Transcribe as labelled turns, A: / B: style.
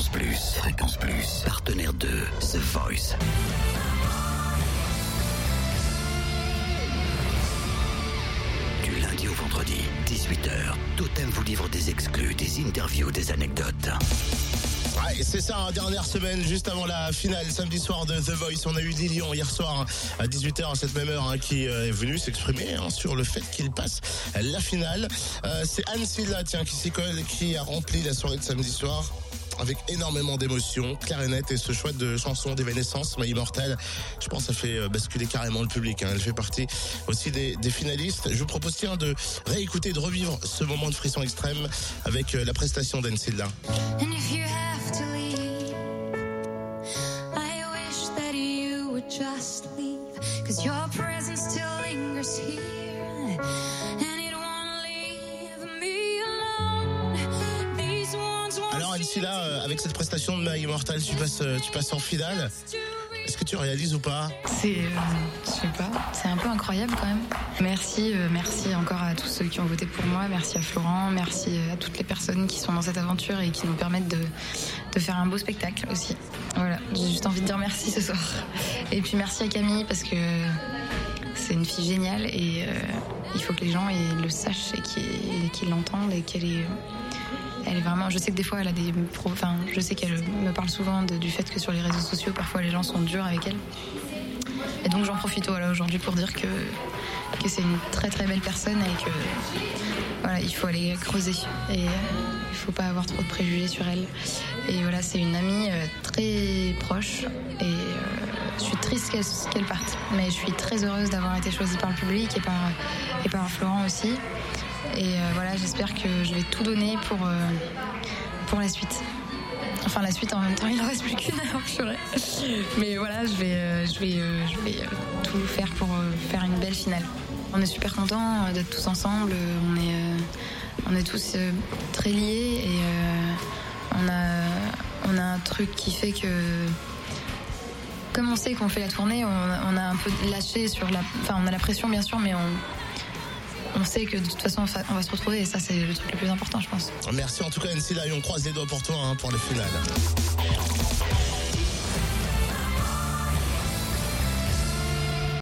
A: Fréquence Plus, Fréquence Plus, partenaire de The Voice. Du lundi au vendredi, 18h, Totem vous livre des exclus, des interviews, des anecdotes.
B: Ouais, c'est ça, hein, dernière semaine, juste avant la finale, samedi soir de The Voice. On a eu Lilian hier soir à 18h à cette même heure hein, qui euh, est venu s'exprimer hein, sur le fait qu'il passe la finale. Euh, c'est Anne Silla, tiens, qui qui a rempli la soirée de samedi soir avec énormément d'émotions, clair et ce choix de chanson d'évanescence, My Immortal, je pense ça fait euh, basculer carrément le public. Hein. Elle fait partie aussi des, finalistes. Je vous propose tiens de réécouter, de revivre ce moment de frisson extrême avec euh, la prestation d'Anne Silla.
C: And if you have
B: Anne Silla, euh, avec cette prestation de My Immortal, tu passes, euh, tu passes en finale. Est-ce que tu réalises ou pas?
D: C'est, euh, je sais pas, c'est un peu incroyable quand même. Merci, merci encore à tous ceux qui ont voté pour moi, merci à Florent, merci à toutes les personnes qui sont dans cette aventure et qui nous permettent de, de faire un beau spectacle aussi. Voilà, j'ai juste envie de dire merci ce soir. Et puis merci à Camille parce que c'est une fille géniale et il faut que les gens le sachent et qu'ils l'entendent et qu'elle est elle est vraiment. Je sais que des fois, elle a des. Enfin, je sais qu'elle me parle souvent du fait que sur les réseaux sociaux, parfois les gens sont durs avec elle. Et donc, j'en profite aujourd'hui pour dire que, que c'est une très très belle personne et que voilà, il faut aller creuser. Et il faut pas avoir trop de préjugés sur elle. Et voilà, c'est une amie euh, très proche. Et euh, je suis triste qu'elle qu'elle parte. Mais je suis très heureuse d'avoir été choisie par le public et par, et par Florent aussi. Et euh, voilà, j'espère que je vais tout donner pour, euh, pour la suite. Enfin, la suite en même temps, il ne reste plus qu'une heure. Mais voilà, je vais, euh, je vais, je vais tout faire pour faire une belle finale. On est super contents d'être tous ensemble. On est, on est tous très liés et on, a, on a un truc qui fait que comme on sait qu'on fait la tournée, on, a un peu lâché sur la. Enfin, on a la pression bien sûr, mais on, on sait que de toute façon, on va- se retrouver et ça, c'est le truc le plus important, je pense.
B: Merci en tout cas Anne Silla et on croise les doigts pour toi hein, pour la finale.